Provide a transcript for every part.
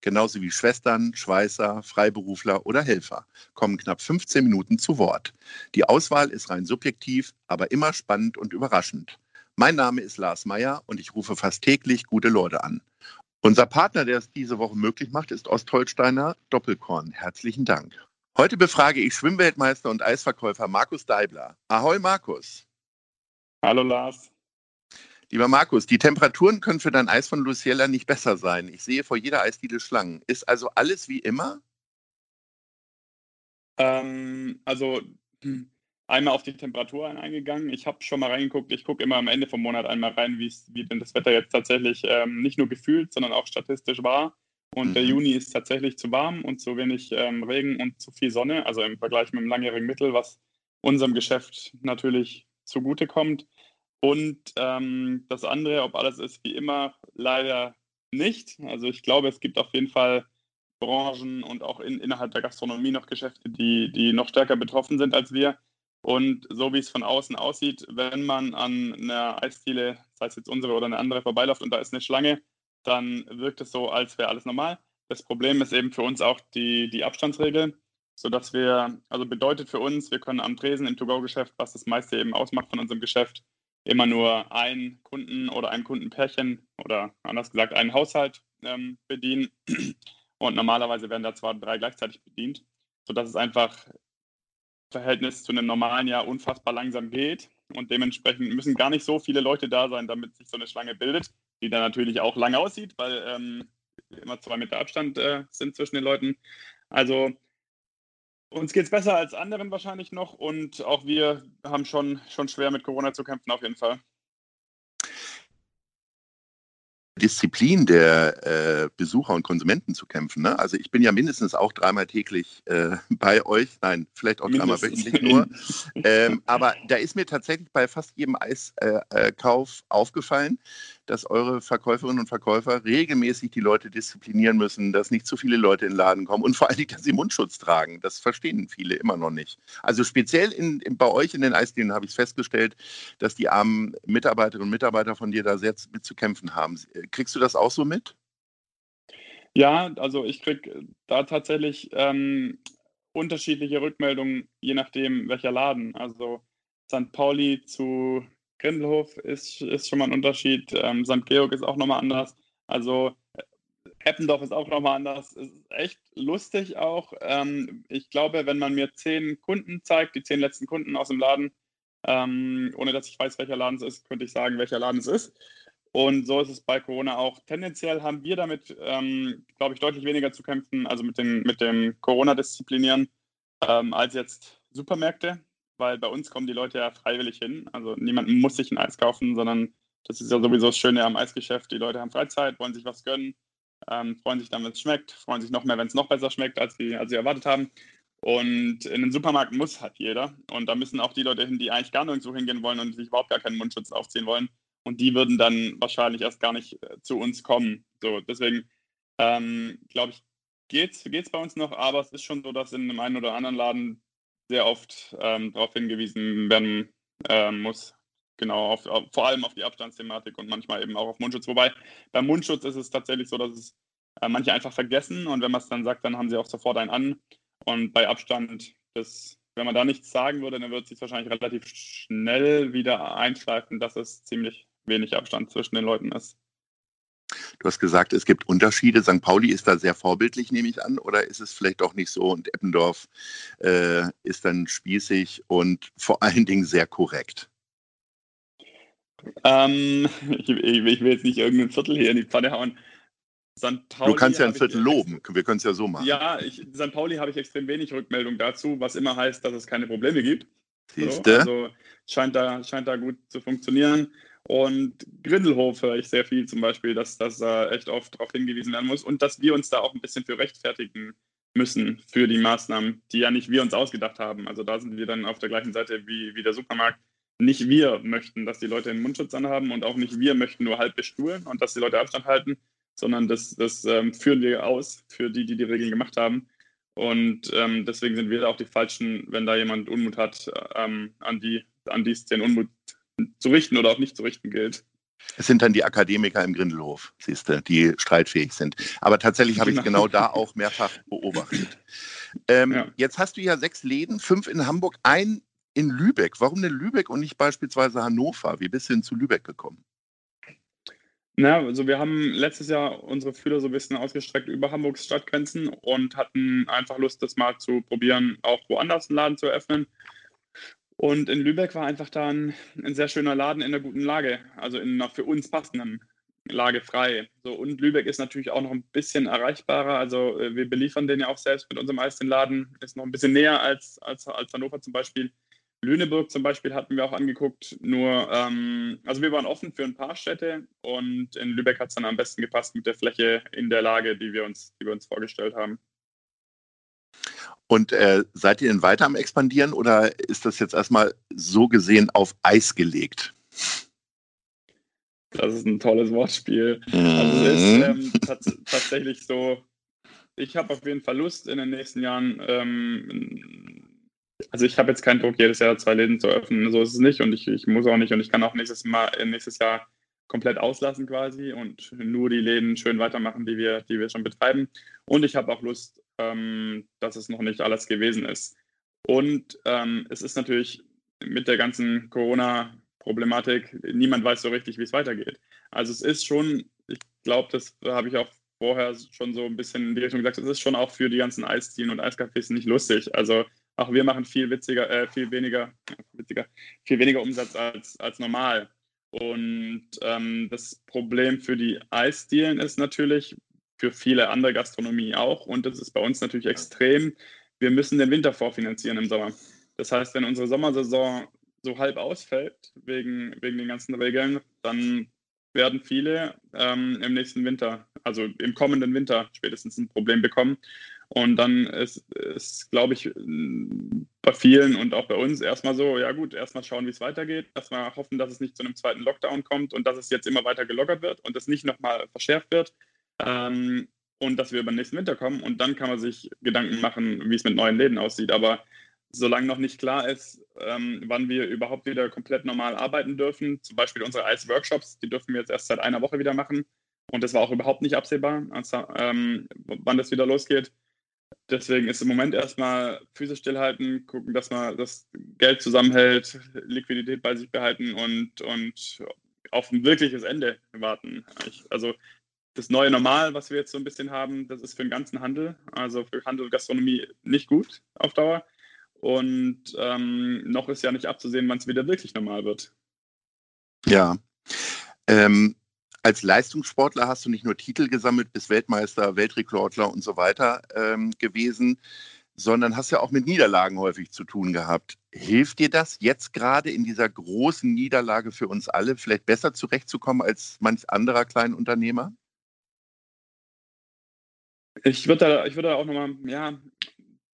genauso wie Schwestern, Schweißer, Freiberufler oder Helfer, kommen knapp 15 Minuten zu Wort. Die Auswahl ist rein subjektiv, aber immer spannend und überraschend. Mein Name ist Lars Meyer und ich rufe fast täglich gute Leute an. Unser Partner, der es diese Woche möglich macht, ist Ostholsteiner Doppelkorn. Herzlichen Dank. Heute befrage ich Schwimmweltmeister und Eisverkäufer Markus Deibler. Ahoi Markus. Hallo Lars. Lieber Markus, die Temperaturen können für dein Eis von Luciella nicht besser sein. Ich sehe vor jeder Eisdiele Schlangen. Ist also alles wie immer? Ähm, also einmal auf die Temperatur eingegangen. Ich habe schon mal reingeguckt. Ich gucke immer am Ende vom Monat einmal rein, wie denn das Wetter jetzt tatsächlich ähm, nicht nur gefühlt, sondern auch statistisch war. Und mhm. der Juni ist tatsächlich zu warm und zu wenig ähm, Regen und zu viel Sonne, also im Vergleich mit dem langjährigen Mittel, was unserem Geschäft natürlich zugutekommt. Und ähm, das andere, ob alles ist wie immer, leider nicht. Also ich glaube, es gibt auf jeden Fall Branchen und auch in, innerhalb der Gastronomie noch Geschäfte, die, die noch stärker betroffen sind als wir. Und so wie es von außen aussieht, wenn man an einer Eisdiele, sei es jetzt unsere oder eine andere, vorbeiläuft und da ist eine Schlange, dann wirkt es so, als wäre alles normal. Das Problem ist eben für uns auch die, die Abstandsregel, sodass wir, also bedeutet für uns, wir können am Tresen im To-Go-Geschäft, was das meiste eben ausmacht von unserem Geschäft, immer nur einen Kunden oder ein Kundenpärchen oder anders gesagt einen Haushalt ähm, bedienen. Und normalerweise werden da zwar drei gleichzeitig bedient, sodass es einfach im Verhältnis zu einem normalen Jahr unfassbar langsam geht. Und dementsprechend müssen gar nicht so viele Leute da sein, damit sich so eine Schlange bildet, die dann natürlich auch lang aussieht, weil ähm, immer zwei Meter Abstand äh, sind zwischen den Leuten. Also uns geht es besser als anderen wahrscheinlich noch und auch wir haben schon, schon schwer mit Corona zu kämpfen, auf jeden Fall. Disziplin der äh, Besucher und Konsumenten zu kämpfen. Ne? Also ich bin ja mindestens auch dreimal täglich äh, bei euch, nein, vielleicht auch dreimal wöchentlich nur. ähm, aber da ist mir tatsächlich bei fast jedem Eiskauf äh, aufgefallen, dass eure Verkäuferinnen und Verkäufer regelmäßig die Leute disziplinieren müssen, dass nicht zu viele Leute in den Laden kommen und vor allem, dass sie Mundschutz tragen. Das verstehen viele immer noch nicht. Also speziell in, in, bei euch in den Eisdielen habe ich es festgestellt, dass die armen Mitarbeiterinnen und Mitarbeiter von dir da sehr mit zu kämpfen haben. Kriegst du das auch so mit? Ja, also ich kriege da tatsächlich ähm, unterschiedliche Rückmeldungen, je nachdem welcher Laden. Also St. Pauli zu Grindelhof ist, ist schon mal ein Unterschied. Ähm, St. Georg ist auch nochmal anders. Also äh, Eppendorf ist auch nochmal anders. Es ist echt lustig auch. Ähm, ich glaube, wenn man mir zehn Kunden zeigt, die zehn letzten Kunden aus dem Laden, ähm, ohne dass ich weiß, welcher Laden es ist, könnte ich sagen, welcher Laden es ist. Und so ist es bei Corona auch. Tendenziell haben wir damit, ähm, glaube ich, deutlich weniger zu kämpfen, also mit, den, mit dem Corona-Disziplinieren, ähm, als jetzt Supermärkte weil bei uns kommen die Leute ja freiwillig hin. Also niemand muss sich ein Eis kaufen, sondern das ist ja sowieso das Schöne am Eisgeschäft. Die Leute haben Freizeit, wollen sich was gönnen, ähm, freuen sich dann, wenn es schmeckt, freuen sich noch mehr, wenn es noch besser schmeckt, als sie, als erwartet haben. Und in den Supermarkt muss halt jeder. Und da müssen auch die Leute hin, die eigentlich gar nirgendwo hingehen wollen und sich überhaupt gar keinen Mundschutz aufziehen wollen. Und die würden dann wahrscheinlich erst gar nicht äh, zu uns kommen. So, deswegen ähm, glaube ich, geht es bei uns noch, aber es ist schon so, dass in einem einen oder anderen Laden sehr oft ähm, darauf hingewiesen werden äh, muss. Genau, auf, auf, vor allem auf die Abstandsthematik und manchmal eben auch auf Mundschutz. Wobei beim Mundschutz ist es tatsächlich so, dass es äh, manche einfach vergessen und wenn man es dann sagt, dann haben sie auch sofort einen an. Und bei Abstand, das, wenn man da nichts sagen würde, dann wird es sich wahrscheinlich relativ schnell wieder einschleifen, dass es ziemlich wenig Abstand zwischen den Leuten ist. Du hast gesagt, es gibt Unterschiede. St. Pauli ist da sehr vorbildlich, nehme ich an, oder ist es vielleicht auch nicht so? Und Eppendorf äh, ist dann spießig und vor allen Dingen sehr korrekt. Ähm, ich, ich, will jetzt nicht irgendein Viertel hier in die Pfanne hauen. du kannst ja ein Viertel loben. Wir können es ja so machen. Ja, ich, St. Pauli habe ich extrem wenig Rückmeldung dazu, was immer heißt, dass es keine Probleme gibt. So, also scheint da, scheint da gut zu funktionieren. Und Grindelhof höre ich sehr viel zum Beispiel, dass, dass da echt oft darauf hingewiesen werden muss und dass wir uns da auch ein bisschen für rechtfertigen müssen für die Maßnahmen, die ja nicht wir uns ausgedacht haben. Also da sind wir dann auf der gleichen Seite wie, wie der Supermarkt. Nicht wir möchten, dass die Leute einen Mundschutz anhaben und auch nicht wir möchten nur halb bestuhlen und dass die Leute Abstand halten, sondern das, das ähm, führen wir aus für die, die die Regeln gemacht haben. Und ähm, deswegen sind wir auch die Falschen, wenn da jemand Unmut hat, ähm, an die, an es den Unmut zu richten oder auch nicht zu richten gilt. Es sind dann die Akademiker im Grindelhof, siehst du, die streitfähig sind. Aber tatsächlich habe ich genau. genau da auch mehrfach beobachtet. Ähm, ja. Jetzt hast du ja sechs Läden, fünf in Hamburg, ein in Lübeck. Warum denn Lübeck und nicht beispielsweise Hannover? Wie bist du denn zu Lübeck gekommen? Na, also wir haben letztes Jahr unsere Fühler so ein bisschen ausgestreckt über Hamburgs Stadtgrenzen und hatten einfach Lust, das mal zu probieren, auch woanders einen Laden zu eröffnen. Und in Lübeck war einfach dann ein sehr schöner Laden in einer guten Lage, also in einer für uns passenden Lage frei. So, und Lübeck ist natürlich auch noch ein bisschen erreichbarer. Also äh, wir beliefern den ja auch selbst mit unserem Laden. Ist noch ein bisschen näher als, als, als Hannover zum Beispiel. Lüneburg zum Beispiel hatten wir auch angeguckt. Nur, ähm, also wir waren offen für ein paar Städte und in Lübeck hat es dann am besten gepasst mit der Fläche in der Lage, die wir uns, die wir uns vorgestellt haben. Und äh, seid ihr denn weiter am Expandieren oder ist das jetzt erstmal so gesehen auf Eis gelegt? Das ist ein tolles Wortspiel. Mhm. Also es ist ähm, tatsächlich so, ich habe auf jeden Fall Lust in den nächsten Jahren. Ähm, also ich habe jetzt keinen Druck, jedes Jahr zwei Läden zu öffnen. So ist es nicht und ich, ich muss auch nicht und ich kann auch nächstes Mal nächstes Jahr komplett auslassen quasi und nur die Läden schön weitermachen, die wir, die wir schon betreiben. Und ich habe auch Lust, ähm, dass es noch nicht alles gewesen ist. Und ähm, es ist natürlich mit der ganzen Corona-Problematik, niemand weiß so richtig, wie es weitergeht. Also es ist schon, ich glaube, das habe ich auch vorher schon so ein bisschen in die Richtung gesagt, es ist schon auch für die ganzen Eisdielen und Eiscafés nicht lustig. Also auch wir machen viel witziger, äh, viel weniger, witziger, viel weniger Umsatz als, als normal. Und ähm, das Problem für die Eisdielen ist natürlich, für viele andere Gastronomie auch. Und das ist bei uns natürlich extrem. Wir müssen den Winter vorfinanzieren im Sommer. Das heißt, wenn unsere Sommersaison so halb ausfällt, wegen, wegen den ganzen Regeln, dann werden viele ähm, im nächsten Winter, also im kommenden Winter spätestens ein Problem bekommen. Und dann ist, ist glaube ich, bei vielen und auch bei uns erstmal so, ja gut, erstmal schauen, wie es weitergeht, erstmal hoffen, dass es nicht zu einem zweiten Lockdown kommt und dass es jetzt immer weiter gelockert wird und es nicht nochmal verschärft wird. Ähm, und dass wir über den nächsten Winter kommen und dann kann man sich Gedanken machen, wie es mit neuen Läden aussieht. Aber solange noch nicht klar ist, ähm, wann wir überhaupt wieder komplett normal arbeiten dürfen, zum Beispiel unsere Eis-Workshops, die dürfen wir jetzt erst seit einer Woche wieder machen. Und das war auch überhaupt nicht absehbar, also, ähm, wann das wieder losgeht. Deswegen ist im Moment erstmal Füße stillhalten, gucken, dass man das Geld zusammenhält, Liquidität bei sich behalten und, und auf ein wirkliches Ende warten. Ich, also das neue Normal, was wir jetzt so ein bisschen haben, das ist für den ganzen Handel, also für Handel und Gastronomie nicht gut auf Dauer. Und ähm, noch ist ja nicht abzusehen, wann es wieder wirklich normal wird. Ja. Ähm, als Leistungssportler hast du nicht nur Titel gesammelt, bist Weltmeister, Weltrekordler und so weiter ähm, gewesen, sondern hast ja auch mit Niederlagen häufig zu tun gehabt. Hilft dir das jetzt gerade in dieser großen Niederlage für uns alle, vielleicht besser zurechtzukommen als manch anderer Kleinunternehmer? Ich würde da, ich würde da auch nochmal, ja, ein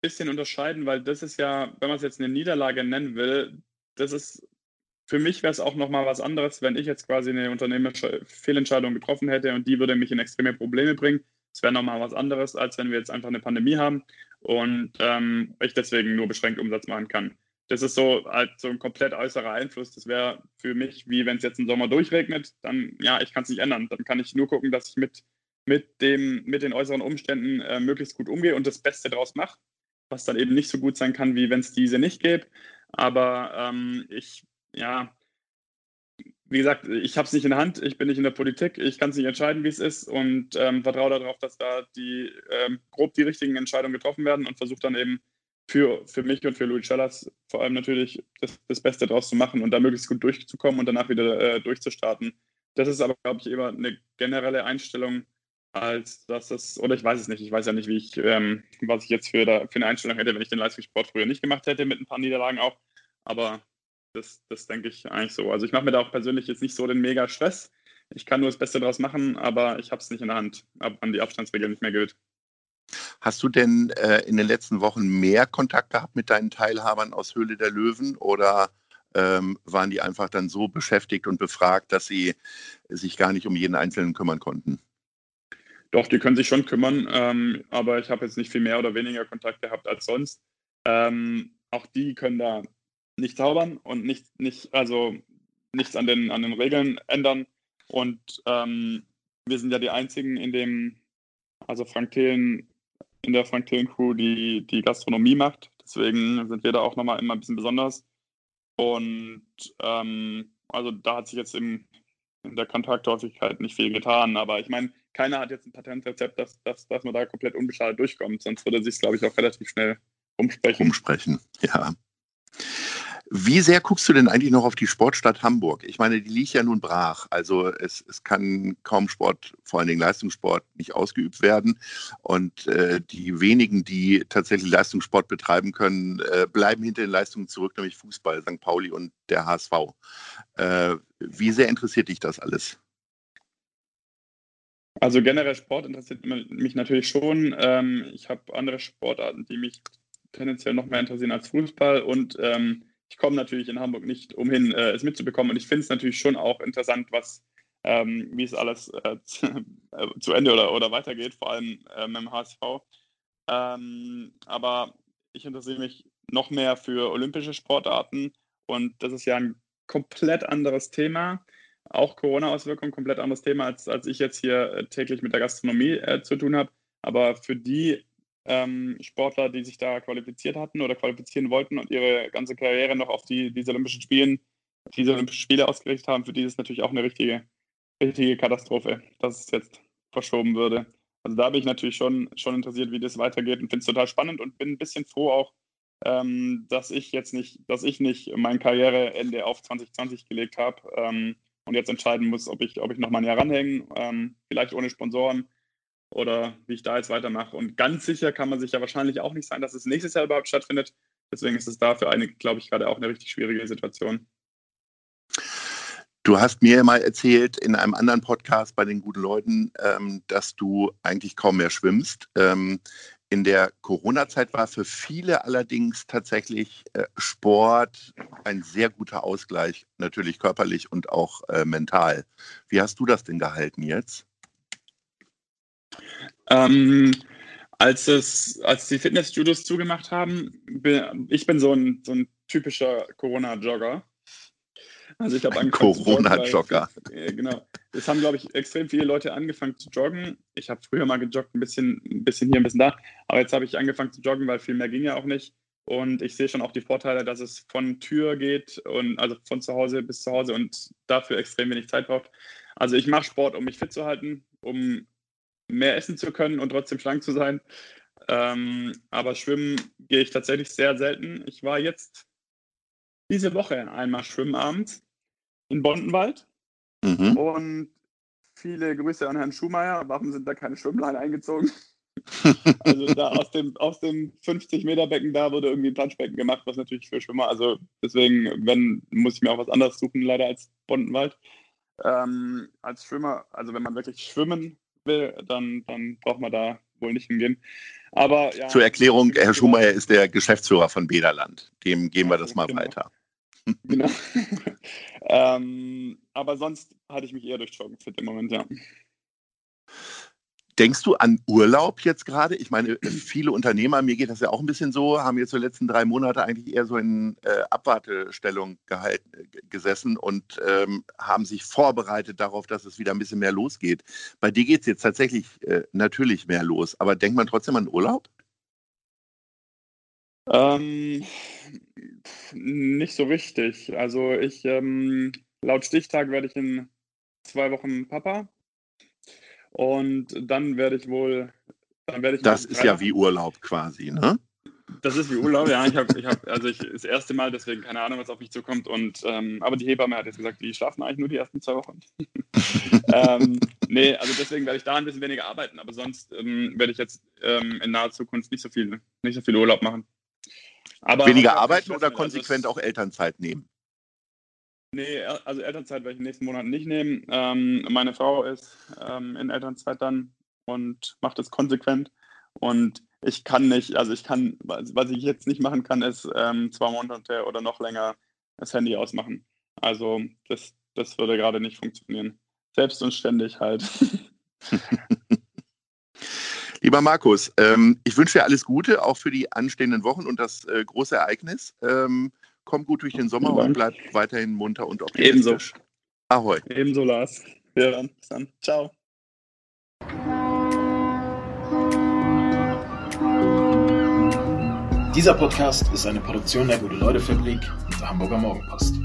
bisschen unterscheiden, weil das ist ja, wenn man es jetzt eine Niederlage nennen will, das ist, für mich wäre es auch nochmal was anderes, wenn ich jetzt quasi eine unternehmerische Fehlentscheidung getroffen hätte und die würde mich in extreme Probleme bringen. Das wäre nochmal was anderes, als wenn wir jetzt einfach eine Pandemie haben und ähm, ich deswegen nur beschränkt Umsatz machen kann. Das ist so halt so ein komplett äußerer Einfluss. Das wäre für mich, wie wenn es jetzt im Sommer durchregnet, dann ja, ich kann es nicht ändern. Dann kann ich nur gucken, dass ich mit mit, dem, mit den äußeren Umständen äh, möglichst gut umgehe und das Beste daraus mache, was dann eben nicht so gut sein kann, wie wenn es diese nicht gäbe. Aber ähm, ich, ja, wie gesagt, ich habe es nicht in der Hand, ich bin nicht in der Politik, ich kann es nicht entscheiden, wie es ist und ähm, vertraue darauf, dass da die ähm, grob die richtigen Entscheidungen getroffen werden und versuche dann eben für, für mich und für Louis Challas vor allem natürlich das, das Beste draus zu machen und da möglichst gut durchzukommen und danach wieder äh, durchzustarten. Das ist aber, glaube ich, immer eine generelle Einstellung, als dass es, oder ich weiß es nicht, ich weiß ja nicht, wie ich, ähm, was ich jetzt für, da, für eine Einstellung hätte, wenn ich den Leistungssport früher nicht gemacht hätte, mit ein paar Niederlagen auch. Aber das, das denke ich eigentlich so. Also ich mache mir da auch persönlich jetzt nicht so den mega Stress. Ich kann nur das Beste daraus machen, aber ich habe es nicht in der Hand, ab wann die Abstandsregel nicht mehr gilt. Hast du denn äh, in den letzten Wochen mehr Kontakt gehabt mit deinen Teilhabern aus Höhle der Löwen oder ähm, waren die einfach dann so beschäftigt und befragt, dass sie sich gar nicht um jeden Einzelnen kümmern konnten? Doch, die können sich schon kümmern, ähm, aber ich habe jetzt nicht viel mehr oder weniger Kontakt gehabt als sonst. Ähm, auch die können da nicht zaubern und nicht, nicht also nichts an den, an den Regeln ändern. Und ähm, wir sind ja die einzigen in dem, also Frank Thelen, in der Frank Thelen Crew, die die Gastronomie macht. Deswegen sind wir da auch nochmal immer ein bisschen besonders. Und ähm, also da hat sich jetzt im, in der Kontakthäufigkeit nicht viel getan. Aber ich meine, keiner hat jetzt ein Patentrezept, dass, dass, dass man da komplett unbeschadet durchkommt. Sonst würde sich, glaube ich, auch relativ schnell umsprechen. Umsprechen, ja. Wie sehr guckst du denn eigentlich noch auf die Sportstadt Hamburg? Ich meine, die liegt ja nun brach. Also es, es kann kaum Sport, vor allen Dingen Leistungssport, nicht ausgeübt werden. Und äh, die wenigen, die tatsächlich Leistungssport betreiben können, äh, bleiben hinter den Leistungen zurück, nämlich Fußball, St. Pauli und der HSV. Äh, wie sehr interessiert dich das alles? Also generell Sport interessiert mich natürlich schon. Ähm, ich habe andere Sportarten, die mich tendenziell noch mehr interessieren als Fußball und ähm, ich komme natürlich in Hamburg nicht umhin, äh, es mitzubekommen. Und ich finde es natürlich schon auch interessant, was, ähm, wie es alles äh, zu Ende oder, oder weitergeht, vor allem äh, dem HSV. Ähm, aber ich interessiere mich noch mehr für olympische Sportarten und das ist ja ein komplett anderes Thema. Auch Corona-Auswirkungen, komplett anderes Thema, als, als ich jetzt hier äh, täglich mit der Gastronomie äh, zu tun habe. Aber für die ähm, Sportler, die sich da qualifiziert hatten oder qualifizieren wollten und ihre ganze Karriere noch auf die, diese Olympischen Spielen, diese Olympischen Spiele ausgerichtet haben, für die ist es natürlich auch eine richtige, richtige Katastrophe, dass es jetzt verschoben würde. Also da bin ich natürlich schon, schon interessiert, wie das weitergeht und finde es total spannend und bin ein bisschen froh auch, ähm, dass ich jetzt nicht, dass ich nicht mein Karriereende auf 2020 gelegt habe ähm, und jetzt entscheiden muss, ob ich, ob ich noch mal ein Jahr ranhänge, ähm, vielleicht ohne Sponsoren oder wie ich da jetzt weitermache. Und ganz sicher kann man sich ja wahrscheinlich auch nicht sein, dass es nächstes Jahr überhaupt stattfindet. Deswegen ist es da für einige, glaube ich, gerade auch eine richtig schwierige Situation. Du hast mir mal erzählt in einem anderen Podcast bei den guten Leuten, ähm, dass du eigentlich kaum mehr schwimmst. Ähm, in der Corona-Zeit war für viele allerdings tatsächlich äh, Sport ein sehr guter Ausgleich, natürlich körperlich und auch äh, mental. Wie hast du das denn gehalten jetzt? Ähm, als, es, als die Fitnessstudios zugemacht haben, bin, ich bin so ein, so ein typischer Corona-Jogger. Also ich habe Corona-Jogger. Genau. Es haben, glaube ich, extrem viele Leute angefangen zu joggen. Ich habe früher mal gejoggt, ein bisschen, ein bisschen hier, ein bisschen da. Aber jetzt habe ich angefangen zu joggen, weil viel mehr ging ja auch nicht. Und ich sehe schon auch die Vorteile, dass es von Tür geht und also von zu Hause bis zu Hause und dafür extrem wenig Zeit braucht. Also ich mache Sport, um mich fit zu halten, um mehr essen zu können und trotzdem schlank zu sein. Ähm, aber schwimmen gehe ich tatsächlich sehr selten. Ich war jetzt diese Woche einmal schwimmen abends in Bondenwald. Mhm. Und viele Grüße an Herrn Schumacher. Warum sind da keine Schwimmleine eingezogen? also da aus dem, aus dem 50-Meter-Becken da wurde irgendwie ein Planschbecken gemacht, was natürlich für Schwimmer, also deswegen, wenn, muss ich mir auch was anderes suchen, leider als Bondenwald. Ähm, als Schwimmer, also wenn man wirklich schwimmen will, dann, dann braucht man da wohl nicht hingehen. Aber, ja, Zur Erklärung, Herr Schumacher ist der Geschäftsführer von Bederland. Dem geben wir das mal genau. weiter. Genau. ähm, aber sonst hatte ich mich eher durch Joggen fit im Moment, ja. Denkst du an Urlaub jetzt gerade? Ich meine, viele Unternehmer, mir geht das ja auch ein bisschen so, haben jetzt die letzten drei Monate eigentlich eher so in äh, Abwartestellung gehalten, gesessen und ähm, haben sich vorbereitet darauf, dass es wieder ein bisschen mehr losgeht. Bei dir geht es jetzt tatsächlich äh, natürlich mehr los, aber denkt man trotzdem an Urlaub? Ähm, nicht so richtig. Also ich, ähm, laut Stichtag werde ich in zwei Wochen Papa. Und dann werde ich wohl. Dann werde ich das ist ja wie Urlaub quasi, ne? Das ist wie Urlaub, ja. Ich habe, ich hab, also ich, das erste Mal, deswegen keine Ahnung, was auf mich zukommt. Und, ähm, aber die Hebamme hat jetzt gesagt, die schlafen eigentlich nur die ersten zwei Wochen. ähm, nee, also deswegen werde ich da ein bisschen weniger arbeiten. Aber sonst ähm, werde ich jetzt ähm, in naher Zukunft nicht so viel, nicht so viel Urlaub machen. Aber weniger arbeiten oder also konsequent also auch Elternzeit nehmen? Nee, also Elternzeit werde ich in den nächsten Monaten nicht nehmen. Ähm, meine Frau ist ähm, in Elternzeit dann und macht es konsequent. Und ich kann nicht, also ich kann, was ich jetzt nicht machen kann, ist ähm, zwei Monate oder noch länger das Handy ausmachen. Also das, das würde gerade nicht funktionieren. Selbst und ständig halt. Lieber Markus, ähm, ich wünsche dir alles Gute, auch für die anstehenden Wochen und das äh, große Ereignis. Ähm, komm gut durch den Sommer und bleib weiterhin munter und optimistisch. Ebenso. Ahoi. Ebenso, Lars. Wir hören. Bis dann. Ciao. Dieser Podcast ist eine Produktion der Gute-Leute-Fabrik und der Hamburger Morgenpost.